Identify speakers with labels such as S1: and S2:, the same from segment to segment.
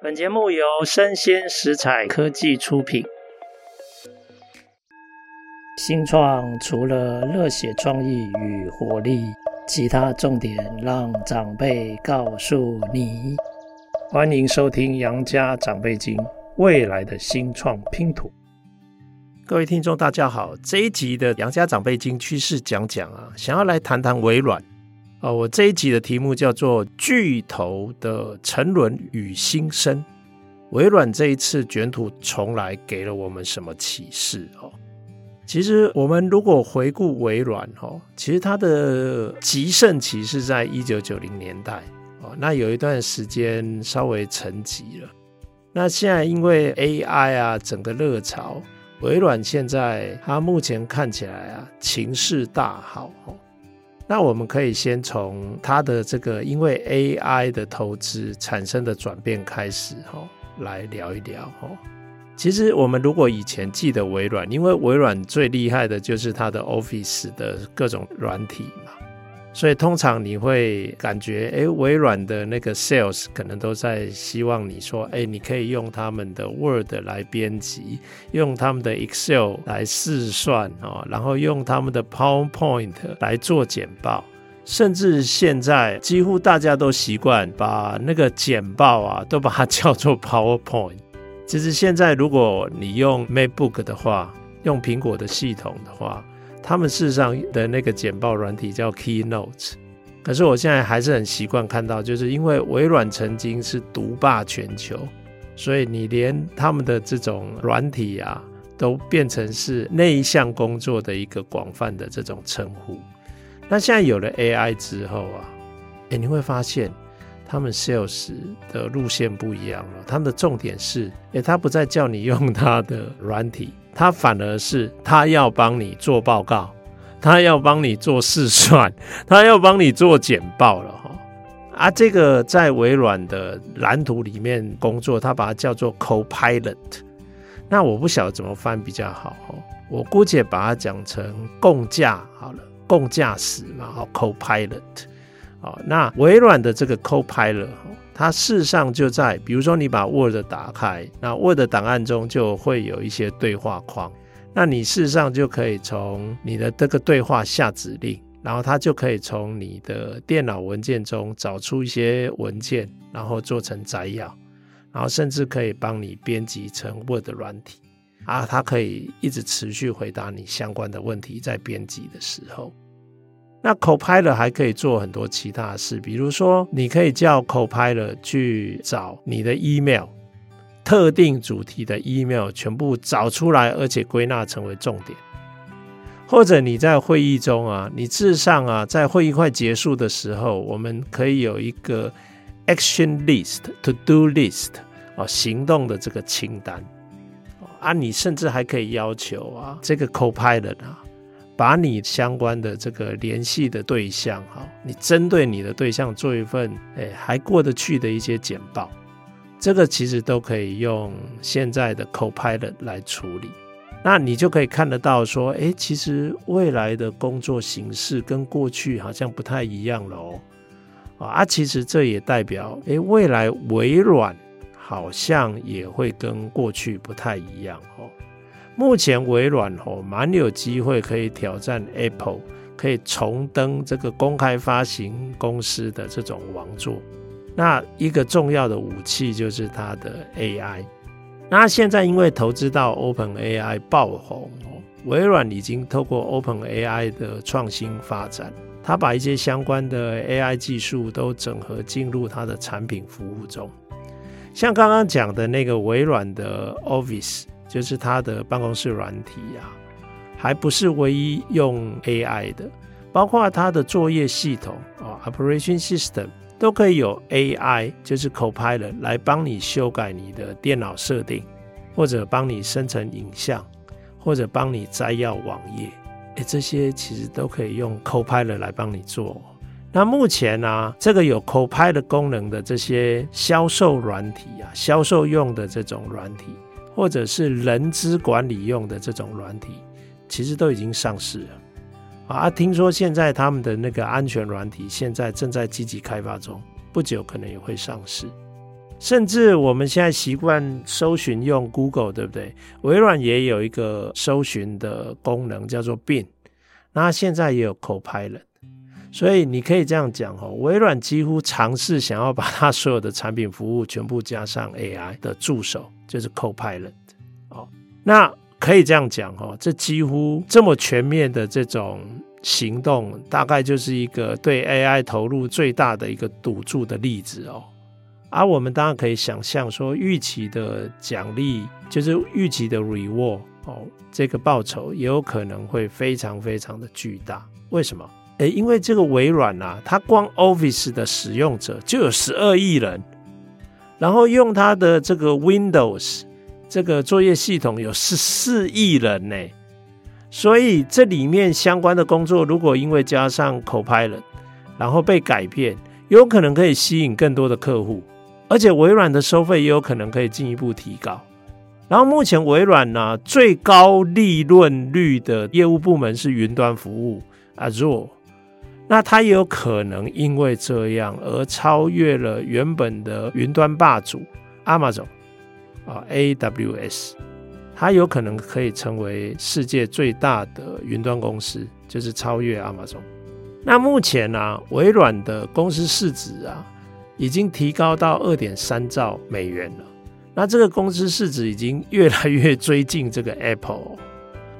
S1: 本节目由生鲜食材科技出品。新创除了热血创意与活力，其他重点让长辈告诉你。欢迎收听《杨家长辈经》，未来的新创拼图。各位听众，大家好，这一集的《杨家长辈经》趋势讲讲啊，想要来谈谈微软。哦，我这一集的题目叫做“巨头的沉沦与新生”。微软这一次卷土重来，给了我们什么启示？哦，其实我们如果回顾微软，哦，其实它的极盛期是在一九九零年代，哦，那有一段时间稍微沉寂了。那现在因为 AI 啊，整个热潮，微软现在它目前看起来啊，情势大好，那我们可以先从它的这个因为 AI 的投资产生的转变开始哈，来聊一聊哈。其实我们如果以前记得微软，因为微软最厉害的就是它的 Office 的各种软体嘛。所以通常你会感觉，哎，微软的那个 sales 可能都在希望你说，哎，你可以用他们的 Word 来编辑，用他们的 Excel 来试算哦，然后用他们的 PowerPoint 来做简报，甚至现在几乎大家都习惯把那个简报啊，都把它叫做 PowerPoint。其实现在如果你用 MacBook 的话，用苹果的系统的话，他们事实上的那个简报软体叫 Keynote，可是我现在还是很习惯看到，就是因为微软曾经是独霸全球，所以你连他们的这种软体啊，都变成是那一项工作的一个广泛的这种称呼。那现在有了 AI 之后啊，诶，你会发现他们 Sales 的路线不一样了，他们的重点是，诶，他不再叫你用他的软体。他反而是他要帮你做报告，他要帮你做试算，他要帮你做简报了哈。啊，这个在微软的蓝图里面工作，他把它叫做 Copilot。那我不晓得怎么翻比较好哈，我姑且把它讲成共驾好了，共驾驶嘛，好 Copilot。好，那微软的这个 Copilot。它事实上就在，比如说你把 Word 打开，那 Word 档案中就会有一些对话框，那你事实上就可以从你的这个对话下指令，然后它就可以从你的电脑文件中找出一些文件，然后做成摘要，然后甚至可以帮你编辑成 Word 软体，啊，它可以一直持续回答你相关的问题，在编辑的时候。那 Copilot 还可以做很多其他的事，比如说，你可以叫 Copilot 去找你的 email，特定主题的 email 全部找出来，而且归纳成为重点。或者你在会议中啊，你事实上啊，在会议快结束的时候，我们可以有一个 action list、to do list 啊，行动的这个清单啊，你甚至还可以要求啊，这个 Copilot 啊。把你相关的这个联系的对象，哈，你针对你的对象做一份，诶，还过得去的一些简报，这个其实都可以用现在的 Copilot 来处理。那你就可以看得到说，诶，其实未来的工作形式跟过去好像不太一样了哦。啊，其实这也代表，诶，未来微软好像也会跟过去不太一样哦。目前微软哦，蛮有机会可以挑战 Apple，可以重登这个公开发行公司的这种王座。那一个重要的武器就是它的 AI。那现在因为投资到 OpenAI 爆红哦，微软已经透过 OpenAI 的创新发展，它把一些相关的 AI 技术都整合进入它的产品服务中。像刚刚讲的那个微软的 Office。就是它的办公室软体呀，还不是唯一用 AI 的，包括它的作业系统啊，Operation System 都可以有 AI，就是 Copilot 来帮你修改你的电脑设定，或者帮你生成影像，或者帮你摘要网页，哎，这些其实都可以用 Copilot 来帮你做。那目前呢，这个有 Copilot 功能的这些销售软体啊，销售用的这种软体。或者是人资管理用的这种软体，其实都已经上市了啊！听说现在他们的那个安全软体现在正在积极开发中，不久可能也会上市。甚至我们现在习惯搜寻用 Google，对不对？微软也有一个搜寻的功能叫做 b i n 那现在也有 Copilot，所以你可以这样讲哦，微软几乎尝试想要把它所有的产品服务全部加上 AI 的助手，就是 Copilot。哦，那可以这样讲哦，这几乎这么全面的这种行动，大概就是一个对 AI 投入最大的一个赌注的例子哦。而、啊、我们当然可以想象说，预期的奖励就是预期的 reward 哦，这个报酬也有可能会非常非常的巨大。为什么？诶，因为这个微软啊，它光 Office 的使用者就有十二亿人，然后用它的这个 Windows 这个作业系统有十四亿人呢，所以这里面相关的工作，如果因为加上 Copilot，然后被改变，有可能可以吸引更多的客户。而且微软的收费也有可能可以进一步提高。然后目前微软呢，最高利润率的业务部门是云端服务 Azure，那它也有可能因为这样而超越了原本的云端霸主 Amazon 啊 AWS，它有可能可以成为世界最大的云端公司，就是超越 Amazon。那目前呢，微软的公司市值啊。已经提高到二点三兆美元了，那这个公司市值已经越来越追近这个 Apple，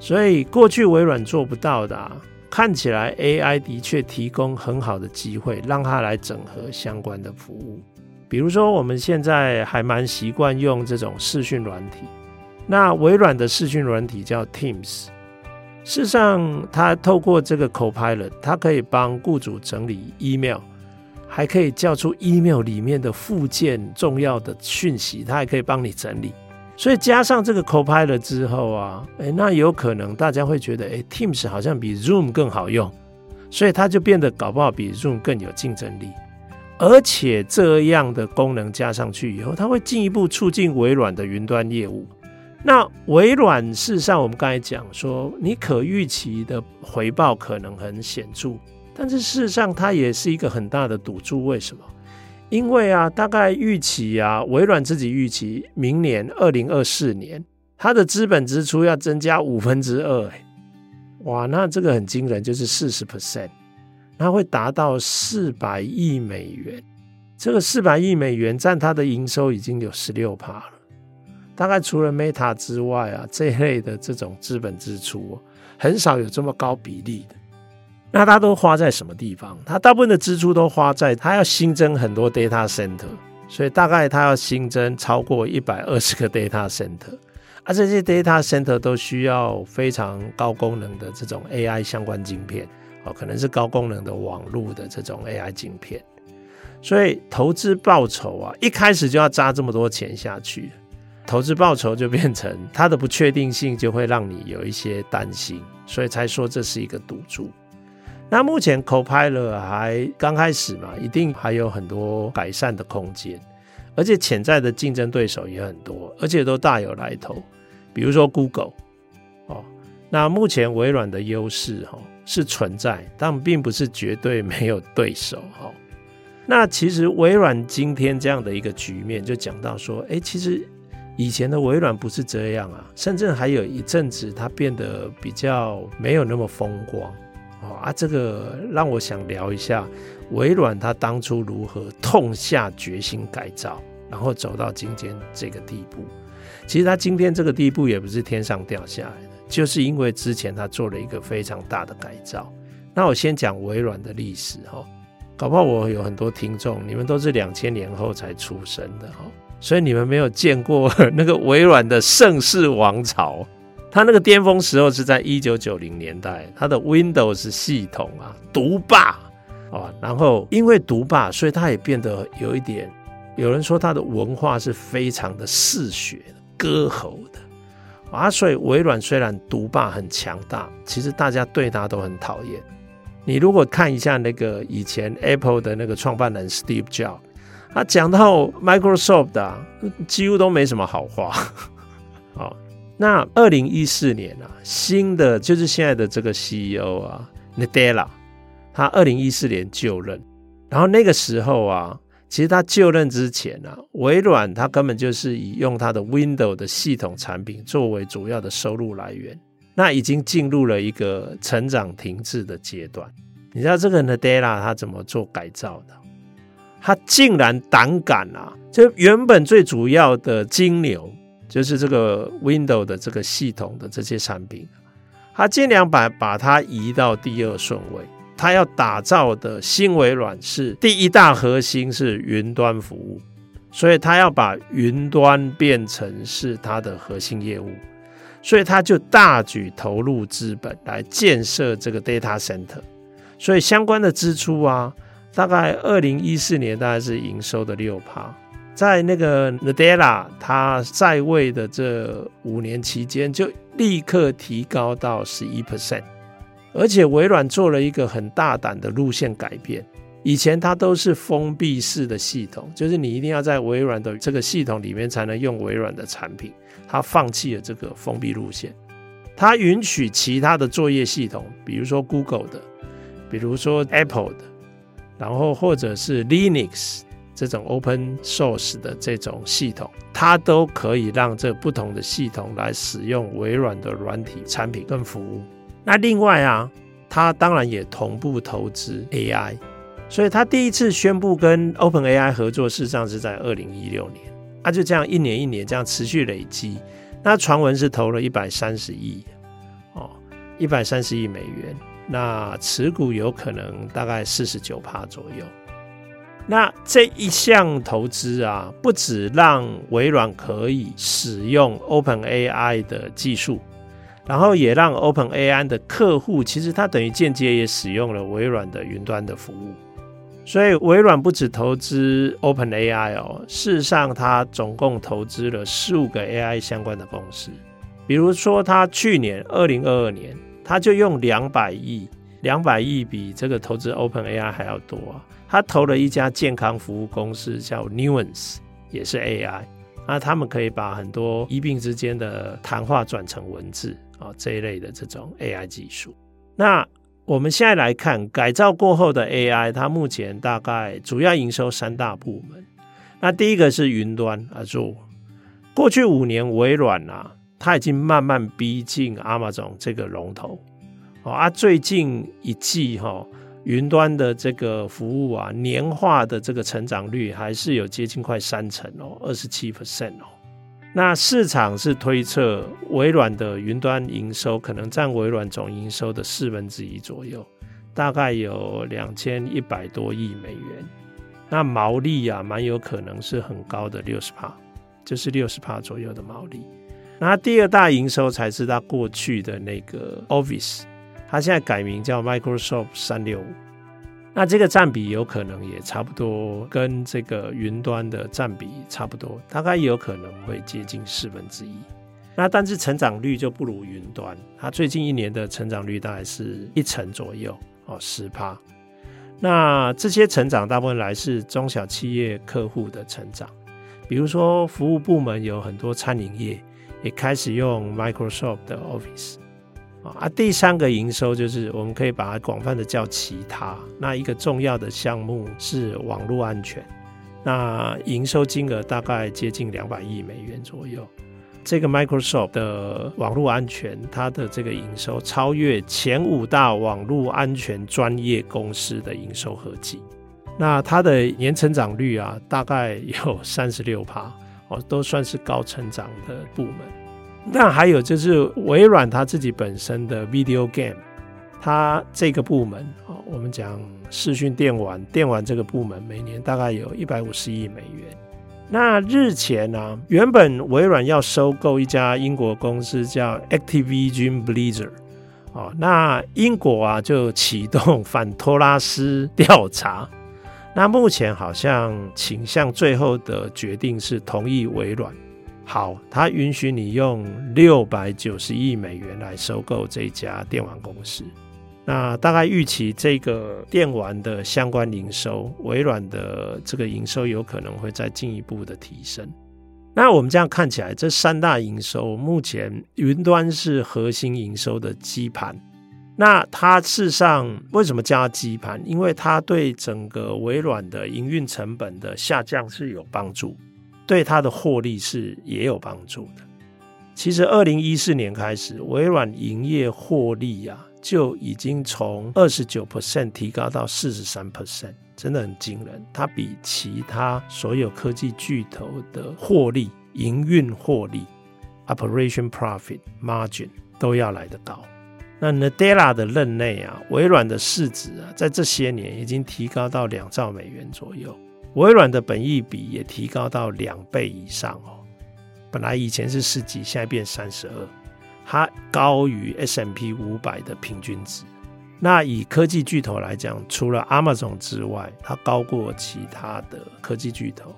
S1: 所以过去微软做不到的啊，看起来 AI 的确提供很好的机会，让它来整合相关的服务。比如说，我们现在还蛮习惯用这种视讯软体，那微软的视讯软体叫 Teams，事实上，它透过这个 Copilot，它可以帮雇主整理 email。还可以叫出 email 里面的附件重要的讯息，它还可以帮你整理。所以加上这个 Copilot 之后啊，诶，那有可能大家会觉得，诶，Teams 好像比 Zoom 更好用，所以它就变得搞不好比 Zoom 更有竞争力。而且这样的功能加上去以后，它会进一步促进微软的云端业务。那微软事实上，我们刚才讲说，你可预期的回报可能很显著。但是事实上，它也是一个很大的赌注。为什么？因为啊，大概预期啊，微软自己预期明年二零二四年，它的资本支出要增加五分之二。哎，哇，那这个很惊人，就是四十 percent，它会达到四百亿美元。这个四百亿美元占它的营收已经有十六趴了。大概除了 Meta 之外啊，这类的这种资本支出，很少有这么高比例的。那它都花在什么地方？它大部分的支出都花在它要新增很多 data center，所以大概它要新增超过一百二十个 data center，而、啊、这些 data center 都需要非常高功能的这种 AI 相关晶片，哦，可能是高功能的网络的这种 AI 晶片，所以投资报酬啊，一开始就要扎这么多钱下去，投资报酬就变成它的不确定性就会让你有一些担心，所以才说这是一个赌注。那目前 Copilot 还刚开始嘛，一定还有很多改善的空间，而且潜在的竞争对手也很多，而且都大有来头。比如说 Google 哦，那目前微软的优势哈是存在，但并不是绝对没有对手哈。那其实微软今天这样的一个局面，就讲到说，哎，其实以前的微软不是这样啊，甚至还有一阵子它变得比较没有那么风光。哦啊，这个让我想聊一下微软，它当初如何痛下决心改造，然后走到今天这个地步。其实它今天这个地步也不是天上掉下来的，就是因为之前它做了一个非常大的改造。那我先讲微软的历史哈，搞不好我有很多听众，你们都是两千年后才出生的哈，所以你们没有见过 那个微软的盛世王朝。它那个巅峰时候是在一九九零年代，它的 Windows 系统啊独霸啊，然后因为独霸，所以它也变得有一点，有人说它的文化是非常的嗜血、割喉的啊，所以微软虽然独霸很强大，其实大家对它都很讨厌。你如果看一下那个以前 Apple 的那个创办人 Steve Jobs，他讲到 Microsoft 啊，几乎都没什么好话。那二零一四年啊，新的就是现在的这个 CEO 啊，Nadella，他二零一四年就任，然后那个时候啊，
S2: 其实他就任之前啊，微软他根本就是以用他的 Windows 的系统产品作为主要的收入来源，那已经进入了一个成长停滞的阶段。你知道这个 Nadella 他怎么做改造的？他竟然胆敢啊，就原本最主要的金牛，就是这个 Windows 的这个系统的这些产品，他尽量把把它移到第二顺位。他要打造的新微软是第一大核心是云端服务，所以他要把云端变成是他的核心业务，所以他就大举投入资本来建设这个 data center，所以相关的支出啊，大概二零一四年大概是营收的六趴，在那个 Nadella 他在位的这五年期间，就立刻提高到十一 percent。而且微软做了一个很大胆的路线改变，以前它都是封闭式的系统，就是你一定要在微软的这个系统里面才能用微软的产品。它放弃了这个封闭路线，它允许其他的作业系统，比如说 Google 的，比如说 Apple 的，然后或者是 Linux 这种 Open Source 的这种系统，它都可以让这不同的系统来使用微软的软体产品跟服务。那另外啊，它当然也同步投资 AI，所以它第一次宣布跟 OpenAI 合作，事实上是在二零一六年。他就这样一年一年这样持续累积。那传闻是投了一百三十亿哦，一百三十亿美元。那持股有可能大概四十九趴左右。那这一项投资啊，不只让微软可以使用 OpenAI 的技术。然后也让 OpenAI 的客户，其实它等于间接也使用了微软的云端的服务，所以微软不止投资 OpenAI 哦，事实上它总共投资了十五个 AI 相关的公司，比如说他去年二零二二年，他就用两百亿，两百亿比这个投资 OpenAI 还要多，他投了一家健康服务公司叫 Nuance，也是 AI，那他们可以把很多医病之间的谈话转成文字。啊，这一类的这种 AI 技术，那我们现在来看改造过后的 AI，它目前大概主要营收三大部门。那第一个是云端 Azure，过去五年微软啊，它已经慢慢逼近 Amazon 这个龙头。啊，最近一季哈，云端的这个服务啊，年化的这个成长率还是有接近快三成哦，二十七 percent 哦。那市场是推测微软的云端营收可能占微软总营收的四分之一左右，大概有两千一百多亿美元。那毛利啊，蛮有可能是很高的六十帕，就是六十帕左右的毛利。那第二大营收才是它过去的那个 Office，它现在改名叫 Microsoft 三六五。那这个占比有可能也差不多，跟这个云端的占比差不多，大概有可能会接近四分之一。那但是成长率就不如云端，它最近一年的成长率大概是一成左右哦，十趴。那这些成长大部分来自中小企业客户的成长，比如说服务部门有很多餐饮业也开始用 Microsoft 的 Office。啊，第三个营收就是我们可以把它广泛的叫其他。那一个重要的项目是网络安全，那营收金额大概接近两百亿美元左右。这个 Microsoft 的网络安全，它的这个营收超越前五大网络安全专业公司的营收合计。那它的年成长率啊，大概有三十六趴，哦，都算是高成长的部门。那还有就是微软它自己本身的 video game，它这个部门啊，我们讲视讯电玩，电玩这个部门每年大概有一百五十亿美元。那日前呢、啊，原本微软要收购一家英国公司叫 Activision Blizzard，哦，那英国啊就启动反托拉斯调查。那目前好像倾向最后的决定是同意微软。好，他允许你用六百九十亿美元来收购这家电玩公司。那大概预期这个电玩的相关营收，微软的这个营收有可能会再进一步的提升。那我们这样看起来，这三大营收目前云端是核心营收的基盘。那它事实上为什么叫它基盘？因为它对整个微软的营运成本的下降是有帮助，对它的获利是也有帮助的。其实二零一四年开始，微软营业获利啊就已经从二十九 percent 提高到四十三 percent，真的很惊人。它比其他所有科技巨头的获利、营运获利 （operation profit margin） 都要来得高。那 Nadella 的任内啊，微软的市值啊，在这些年已经提高到两兆美元左右，微软的本益比也提高到两倍以上哦。本来以前是十几，现在变三十二，它高于 S&P 五百的平均值。那以科技巨头来讲，除了 Amazon 之外，它高过其他的科技巨头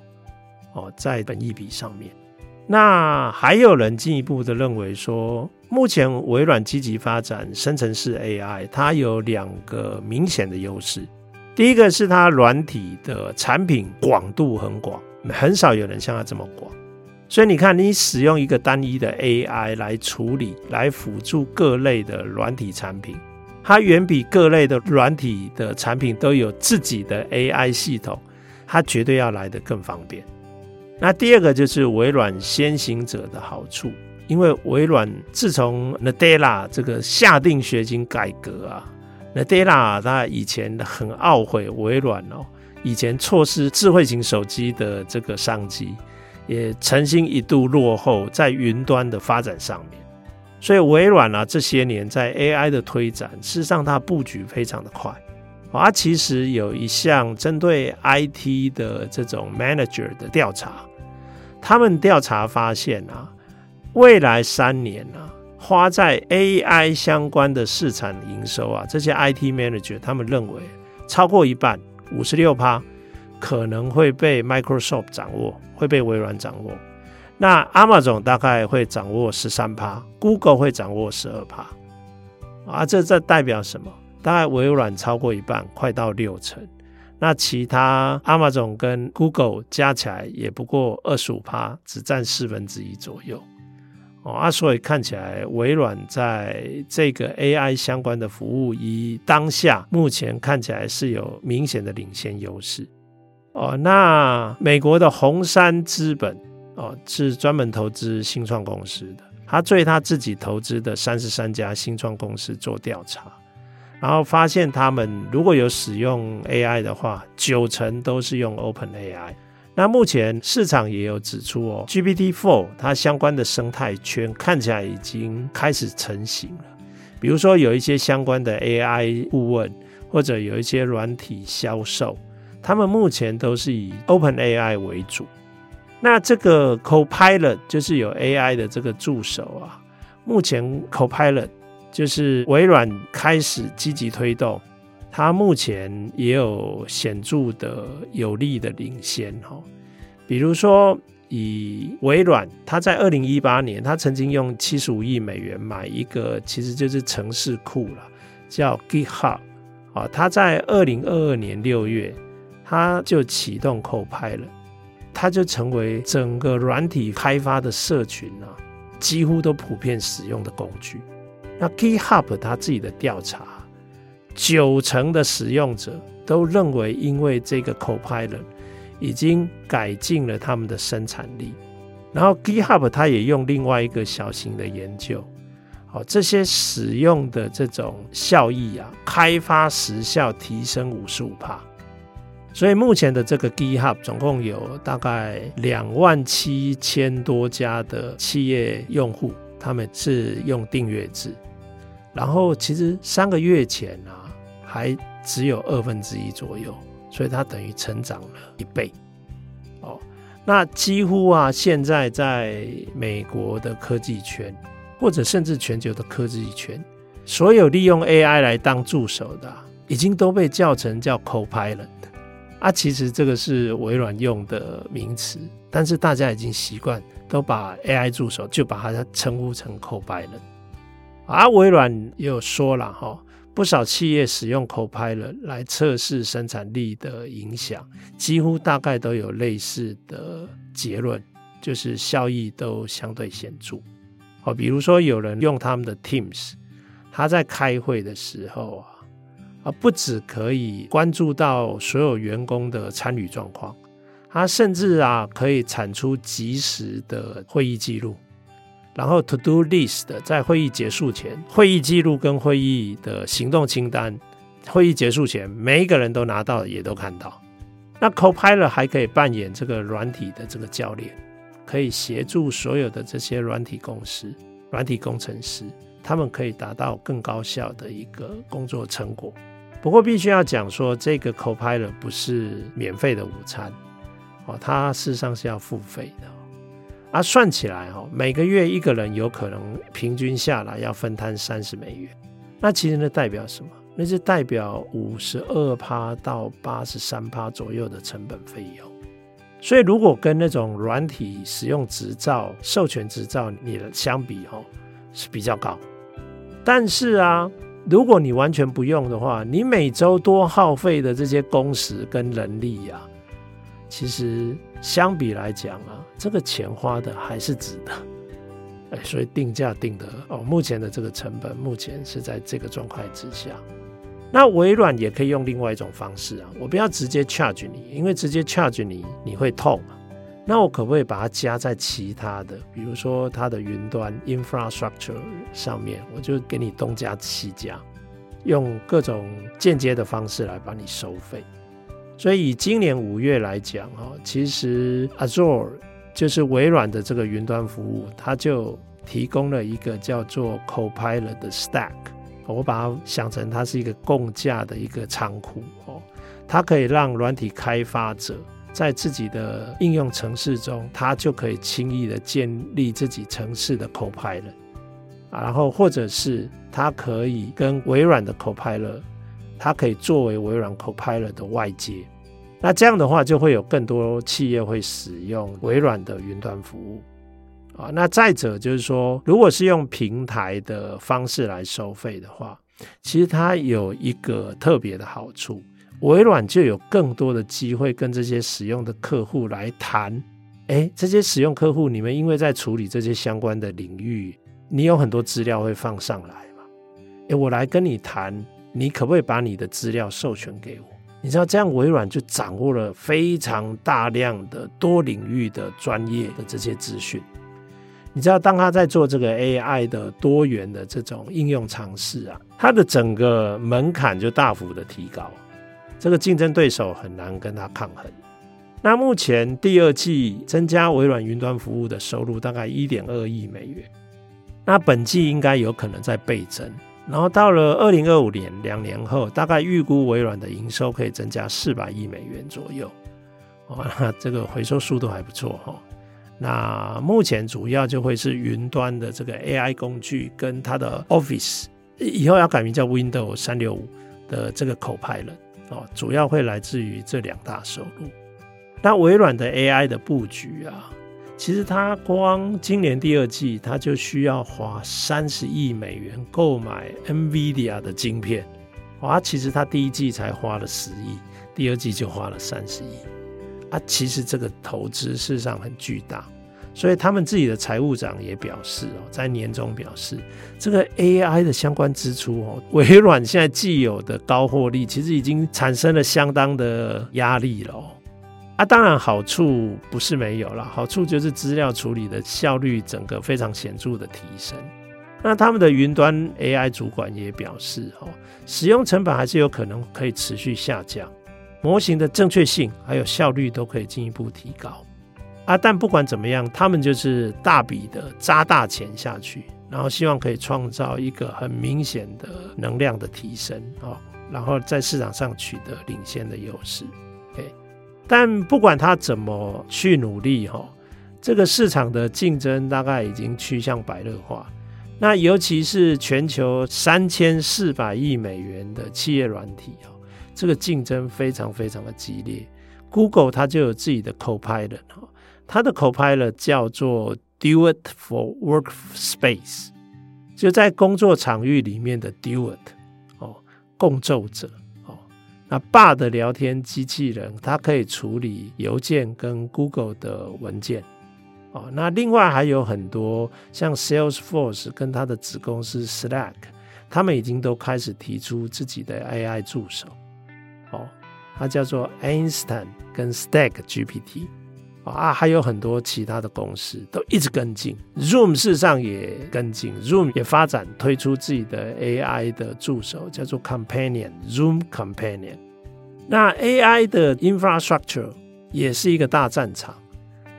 S2: 哦，在本益比上面。那还有人进一步的认为说，目前微软积极发展生成式 AI，它有两个明显的优势。第一个是它软体的产品广度很广，很少有人像它这么广。所以你看，你使用一个单一的 AI 来处理、来辅助各类的软体产品，它远比各类的软体的产品都有自己的 AI 系统，它绝对要来得更方便。那第二个就是微软先行者的好处，因为微软自从 Nadella 这个下定决心改革啊，Nadella 他以前很懊悔微软哦，以前错失智慧型手机的这个商机，也曾经一度落后在云端的发展上面，所以微软啊这些年在 AI 的推展，事实上它布局非常的快。它其实有一项针对 IT 的这种 manager 的调查。他们调查发现啊，未来三年啊，花在 AI 相关的市场营收啊，这些 IT manager 他们认为超过一半，五十六趴可能会被 Microsoft 掌握，会被微软掌握。那 Amazon 大概会掌握十三趴，Google 会掌握十二趴。啊，这这代表什么？大概微软超过一半，快到六成。那其他 Amazon 跟 Google 加起来也不过二十五趴，只占四分之一左右哦。啊，所以看起来微软在这个 AI 相关的服务，以当下目前看起来是有明显的领先优势哦。那美国的红杉资本哦，是专门投资新创公司的，他对他自己投资的三十三家新创公司做调查。然后发现他们如果有使用 AI 的话，九成都是用 OpenAI。那目前市场也有指出哦，GPT-4 它相关的生态圈看起来已经开始成型了。比如说有一些相关的 AI 顾问，或者有一些软体销售，他们目前都是以 OpenAI 为主。那这个 Copilot 就是有 AI 的这个助手啊，目前 Copilot。就是微软开始积极推动，它目前也有显著的有利的领先哈。比如说，以微软，它在二零一八年，它曾经用七十五亿美元买一个，其实就是程式库了，叫 GitHub 啊。它在二零二二年六月，它就启动 Copilot，它就成为整个软体开发的社群啊，几乎都普遍使用的工具。那 GitHub 他自己的调查，九成的使用者都认为，因为这个 Copilot 已经改进了他们的生产力。然后 GitHub 他也用另外一个小型的研究，哦，这些使用的这种效益啊，开发时效提升五十五帕。所以目前的这个 GitHub 总共有大概两万七千多家的企业用户，他们是用订阅制。然后其实三个月前啊，还只有二分之一左右，所以它等于成长了一倍。哦，那几乎啊，现在在美国的科技圈，或者甚至全球的科技圈，所有利用 AI 来当助手的，已经都被叫成叫 Copilot。啊，其实这个是微软用的名词，但是大家已经习惯都把 AI 助手就把它称呼成 Copilot。啊微软也有说了哈，不少企业使用 Copilot 来测试生产力的影响，几乎大概都有类似的结论，就是效益都相对显著。哦，比如说有人用他们的 Teams，他在开会的时候啊，啊，不只可以关注到所有员工的参与状况，他甚至啊可以产出即时的会议记录，然后 to do list 在会议结束前，会议记录跟会议的行动清单，会议结束前每一个人都拿到也都看到。那 Copilot 还可以扮演这个软体的这个教练，可以协助所有的这些软体公司、软体工程师。他们可以达到更高效的一个工作成果。不过，必须要讲说，这个 Copilot 不是免费的午餐哦，它事实上是要付费的。啊，算起来哦，每个月一个人有可能平均下来要分摊三十美元。那其实那代表什么？那是代表五十二趴到八十三趴左右的成本费用。所以，如果跟那种软体使用执照、授权执照你的相比，哦，是比较高。但是啊，如果你完全不用的话，你每周多耗费的这些工时跟人力呀、啊，其实相比来讲啊，这个钱花的还是值得。哎，所以定价定的哦，目前的这个成本目前是在这个状态之下。那微软也可以用另外一种方式啊，我不要直接 charge 你，因为直接 charge 你你会痛。那我可不可以把它加在其他的，比如说它的云端 infrastructure 上面，我就给你东加西加，用各种间接的方式来帮你收费。所以以今年五月来讲，哈，其实 Azure 就是微软的这个云端服务，它就提供了一个叫做 Copilot 的 Stack。我把它想成它是一个共架的一个仓库哦，它可以让软体开发者。在自己的应用程式中，他就可以轻易的建立自己程式的 Copilot，然后或者是他可以跟微软的 Copilot，它可以作为微软 Copilot 的外接。那这样的话，就会有更多企业会使用微软的云端服务啊。那再者就是说，如果是用平台的方式来收费的话，其实它有一个特别的好处。微软就有更多的机会跟这些使用的客户来谈，诶，这些使用客户，你们因为在处理这些相关的领域，你有很多资料会放上来嘛？诶，我来跟你谈，你可不可以把你的资料授权给我？你知道这样，微软就掌握了非常大量的多领域的专业的这些资讯。你知道，当他在做这个 AI 的多元的这种应用尝试啊，它的整个门槛就大幅的提高。这个竞争对手很难跟他抗衡。那目前第二季增加微软云端服务的收入大概一点二亿美元，那本季应该有可能在倍增。然后到了二零二五年两年后，大概预估微软的营收可以增加四百亿美元左右。哦，那这个回收速度还不错哈。那目前主要就会是云端的这个 AI 工具跟它的 Office，以后要改名叫 Windows 三六五的这个 Copilot。哦，主要会来自于这两大收入。那微软的 AI 的布局啊，其实它光今年第二季，它就需要花三十亿美元购买 NVIDIA 的晶片。哇，其实它第一季才花了十亿，第二季就花了三十亿。啊，其实这个投资事实上很巨大。所以他们自己的财务长也表示哦，在年终表示，这个 AI 的相关支出哦，微软现在既有的高获利，其实已经产生了相当的压力了。啊，当然好处不是没有了，好处就是资料处理的效率整个非常显著的提升。那他们的云端 AI 主管也表示哦，使用成本还是有可能可以持续下降，模型的正确性还有效率都可以进一步提高。啊，但不管怎么样，他们就是大笔的砸大钱下去，然后希望可以创造一个很明显的能量的提升哦，然后在市场上取得领先的优势。OK，但不管他怎么去努力哈，这个市场的竞争大概已经趋向白热化。那尤其是全球三千四百亿美元的企业软体啊，这个竞争非常非常的激烈。Google 它就有自己的 Copilot 哈。它的 Copilot 叫做 Duet for Workspace，就在工作场域里面的 Duet 哦，共奏者。那 bar 的聊天机器人，它可以处理邮件跟 Google 的文件哦。那另外还有很多像 Salesforce 跟它的子公司 Slack，他们已经都开始提出自己的 AI 助手，哦，它叫做 Einstein 跟 Stack GPT，啊，还有很多其他的公司都一直跟进，Zoom 事实上也跟进，Zoom 也发展推出自己的 AI 的助手，叫做 Companion，Zoom Companion。那 AI 的 infrastructure 也是一个大战场，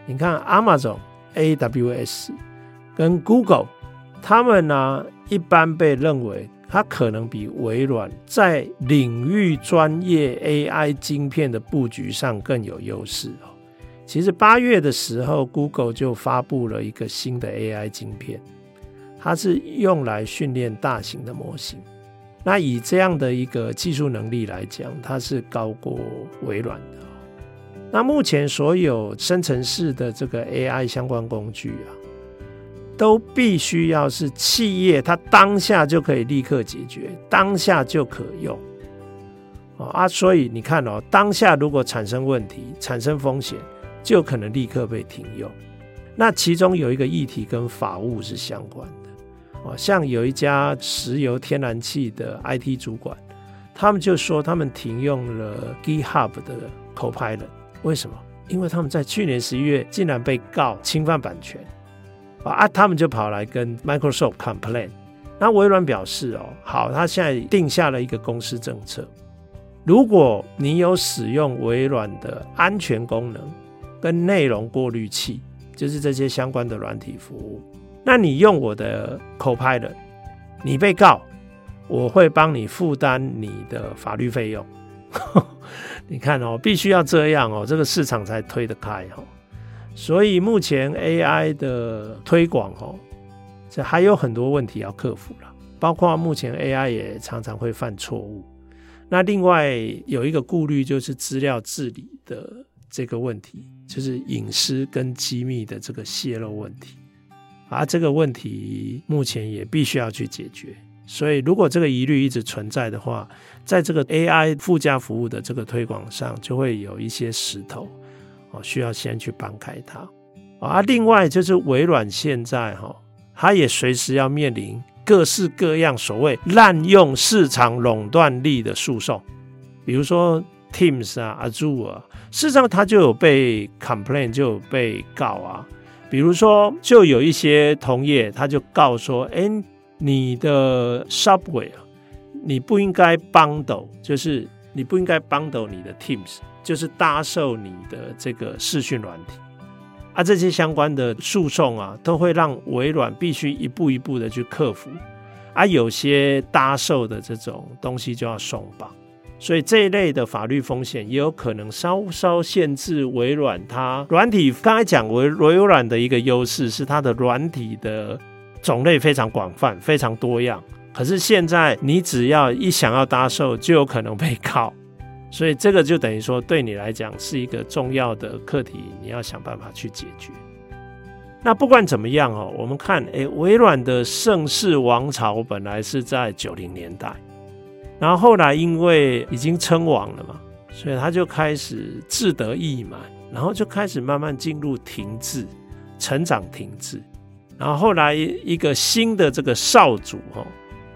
S2: 你看 Amazon AWS 跟 Google，他们呢，一般被认为它可能比微软在领域专业 AI 晶片的布局上更有优势。其实八月的时候，Google 就发布了一个新的 AI 晶片，它是用来训练大型的模型。那以这样的一个技术能力来讲，它是高过微软的。那目前所有生成式的这个 AI 相关工具啊，都必须要是企业它当下就可以立刻解决，当下就可用。啊，所以你看哦，当下如果产生问题、产生风险，就可能立刻被停用。那其中有一个议题跟法务是相关的。哦，像有一家石油天然气的 IT 主管，他们就说他们停用了 GitHub 的 Copilot，为什么？因为他们在去年十一月竟然被告侵犯版权，啊，他们就跑来跟 Microsoft complain。那微软表示哦，好，他现在定下了一个公司政策，如果你有使用微软的安全功能跟内容过滤器，就是这些相关的软体服务。那你用我的 Copilot，你被告，我会帮你负担你的法律费用。你看哦，必须要这样哦，这个市场才推得开哦。所以目前 AI 的推广哦，这还有很多问题要克服了，包括目前 AI 也常常会犯错误。那另外有一个顾虑就是资料治理的这个问题，就是隐私跟机密的这个泄露问题。啊，这个问题目前也必须要去解决。所以，如果这个疑虑一直存在的话，在这个 AI 附加服务的这个推广上，就会有一些石头哦，需要先去搬开它。啊，另外就是微软现在哈，它也随时要面临各式各样所谓滥用市场垄断力的诉讼，比如说 Teams 啊、Azure，事实上它就有被 complain，就有被告啊。比如说，就有一些同业，他就告说：“哎，你的 Subway 啊，你不应该 bundle，就是你不应该 bundle 你的 Teams，就是搭售你的这个视讯软体。”啊，这些相关的诉讼啊，都会让微软必须一步一步的去克服。啊，有些搭售的这种东西就要松绑。所以这一类的法律风险也有可能稍稍限制微软它软体。刚才讲微微软的一个优势是它的软体的种类非常广泛、非常多样。可是现在你只要一想要搭售，就有可能被告。所以这个就等于说对你来讲是一个重要的课题，你要想办法去解决。那不管怎么样哦，我们看，诶，微软的盛世王朝本来是在九零年代。然后后来因为已经称王了嘛，所以他就开始志得意满，然后就开始慢慢进入停滞、成长停滞。然后后来一个新的这个少主哦，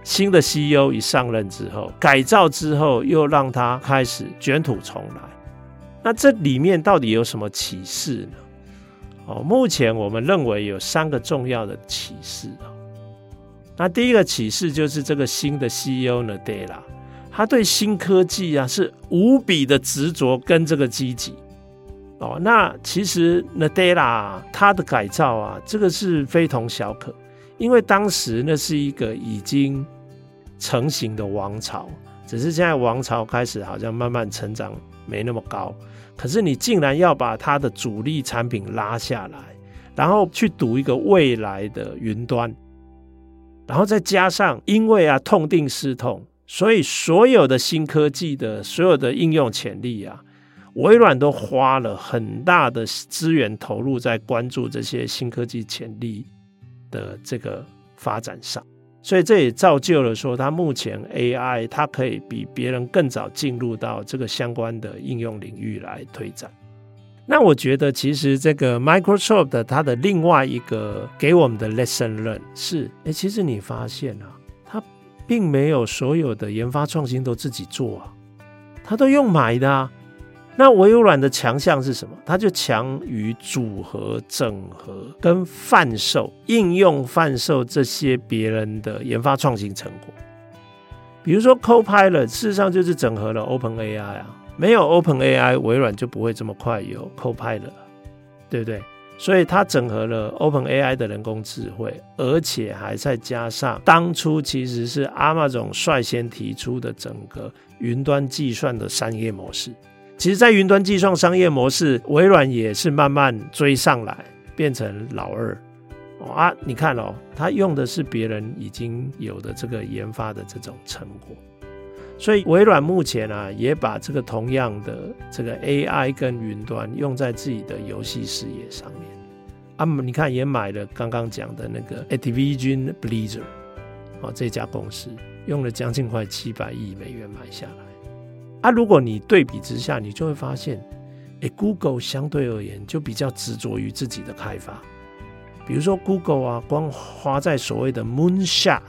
S2: 新的 CEO 一上任之后，改造之后又让他开始卷土重来。那这里面到底有什么启示呢？哦，目前我们认为有三个重要的启示。那第一个启示就是这个新的 CEO Nadella。他对新科技啊是无比的执着跟这个积极哦。那其实 Nadella 他的改造啊，这个是非同小可，因为当时那是一个已经成型的王朝，只是现在王朝开始好像慢慢成长没那么高。可是你竟然要把它的主力产品拉下来，然后去赌一个未来的云端，然后再加上因为啊痛定思痛。所以，所有的新科技的所有的应用潜力啊，微软都花了很大的资源投入在关注这些新科技潜力的这个发展上。所以，这也造就了说，它目前 AI 它可以比别人更早进入到这个相关的应用领域来推展。那我觉得，其实这个 Microsoft 它的另外一个给我们的 lesson learn 是：哎，其实你发现啊。并没有所有的研发创新都自己做啊，他都用买的啊。那微软的强项是什么？它就强于组合、整合跟贩售、应用贩售这些别人的研发创新成果。比如说，Copilot 事实上就是整合了 OpenAI 啊，没有 OpenAI，微软就不会这么快有 Copilot，对不对？所以它整合了 OpenAI 的人工智慧，而且还再加上当初其实是 Amazon 率先提出的整个云端计算的商业模式。其实，在云端计算商业模式，微软也是慢慢追上来，变成老二。哦啊，你看哦，它用的是别人已经有的这个研发的这种成果，所以微软目前啊，也把这个同样的这个 AI 跟云端用在自己的游戏事业上面。啊，你看也买了刚刚讲的那个 Activision Blizzard，哦，这家公司用了将近快七百亿美元买下来。啊，如果你对比之下，你就会发现，诶，Google 相对而言就比较执着于自己的开发。比如说 Google 啊，光花在所谓的 Moonshot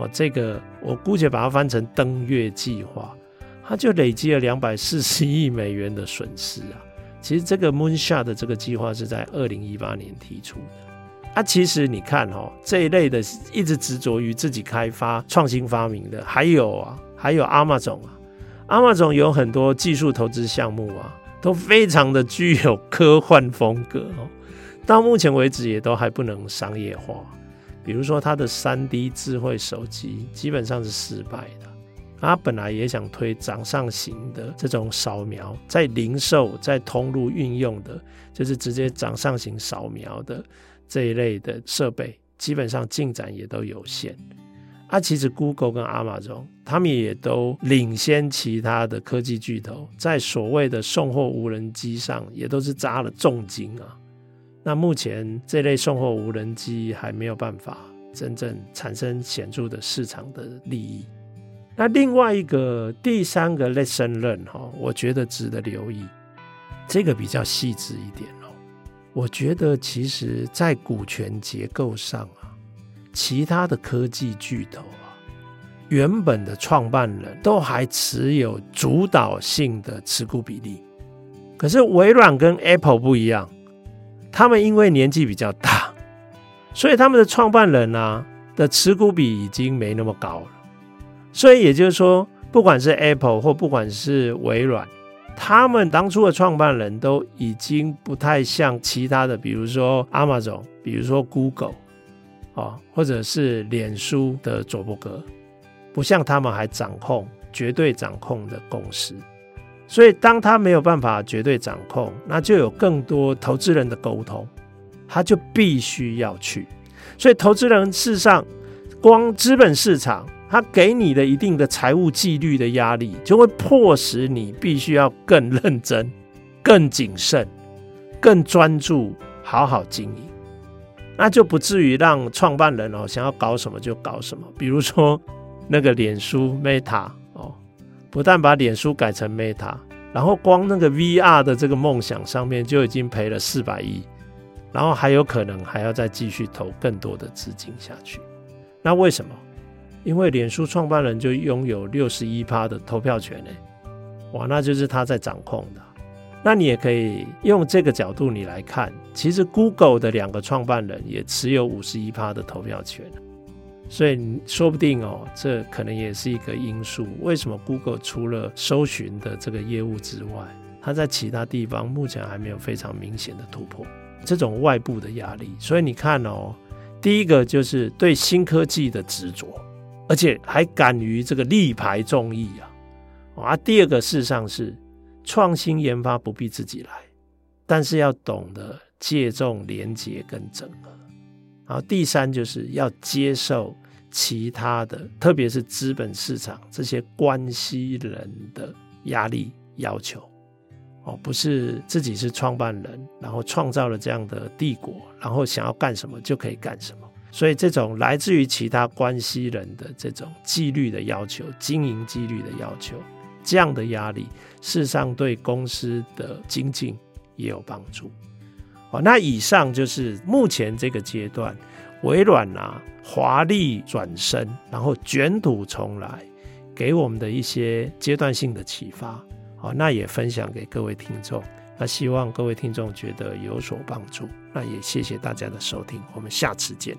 S2: 哦，这个我姑且把它翻成登月计划，它就累积了两百四十亿美元的损失啊。其实这个 Moonshot 的这个计划是在二零一八年提出的。啊，其实你看哦，这一类的一直执着于自己开发、创新发明的，还有啊，还有阿玛总啊。阿玛总有很多技术投资项目啊，都非常的具有科幻风格哦。到目前为止也都还不能商业化。比如说它的三 D 智慧手机基本上是失败的。它本来也想推掌上型的这种扫描，在零售、在通路运用的，就是直接掌上型扫描的这一类的设备，基本上进展也都有限。啊，其实 Google 跟 Amazon 他们也都领先其他的科技巨头，在所谓的送货无人机上也都是砸了重金啊。那目前这类送货无人机还没有办法真正产生显著的市场的利益。那另外一个第三个 lesson 哈，我觉得值得留意，这个比较细致一点哦。我觉得其实在股权结构上啊。其他的科技巨头啊，原本的创办人都还持有主导性的持股比例，可是微软跟 Apple 不一样，他们因为年纪比较大，所以他们的创办人啊的持股比已经没那么高了。所以也就是说，不管是 Apple 或不管是微软，他们当初的创办人都已经不太像其他的，比如说 Amazon，比如说 Google。哦，或者是脸书的佐伯格，不像他们还掌控绝对掌控的公司，所以当他没有办法绝对掌控，那就有更多投资人的沟通，他就必须要去。所以投资人事实上，光资本市场，他给你的一定的财务纪律的压力，就会迫使你必须要更认真、更谨慎、更专注，好好经营。那就不至于让创办人哦想要搞什么就搞什么，比如说那个脸书 Meta，不但把脸书改成 Meta，然后光那个 VR 的这个梦想上面就已经赔了四百亿，然后还有可能还要再继续投更多的资金下去。那为什么？因为脸书创办人就拥有六十一趴的投票权呢，哇，那就是他在掌控的。那你也可以用这个角度你来看，其实 Google 的两个创办人也持有五十一趴的投票权，所以说不定哦，这可能也是一个因素。为什么 Google 除了搜寻的这个业务之外，它在其他地方目前还没有非常明显的突破？这种外部的压力，所以你看哦，第一个就是对新科技的执着，而且还敢于这个力排众议啊，啊，第二个事实上是。创新研发不必自己来，但是要懂得借重、连接跟整合。然后第三就是要接受其他的，特别是资本市场这些关系人的压力要求。哦，不是自己是创办人，然后创造了这样的帝国，然后想要干什么就可以干什么。所以这种来自于其他关系人的这种纪律的要求、经营纪律的要求。这样的压力，事实上对公司的精进也有帮助。好，那以上就是目前这个阶段微软啊华丽转身，然后卷土重来，给我们的一些阶段性的启发。好，那也分享给各位听众。那希望各位听众觉得有所帮助。那也谢谢大家的收听，我们下次见。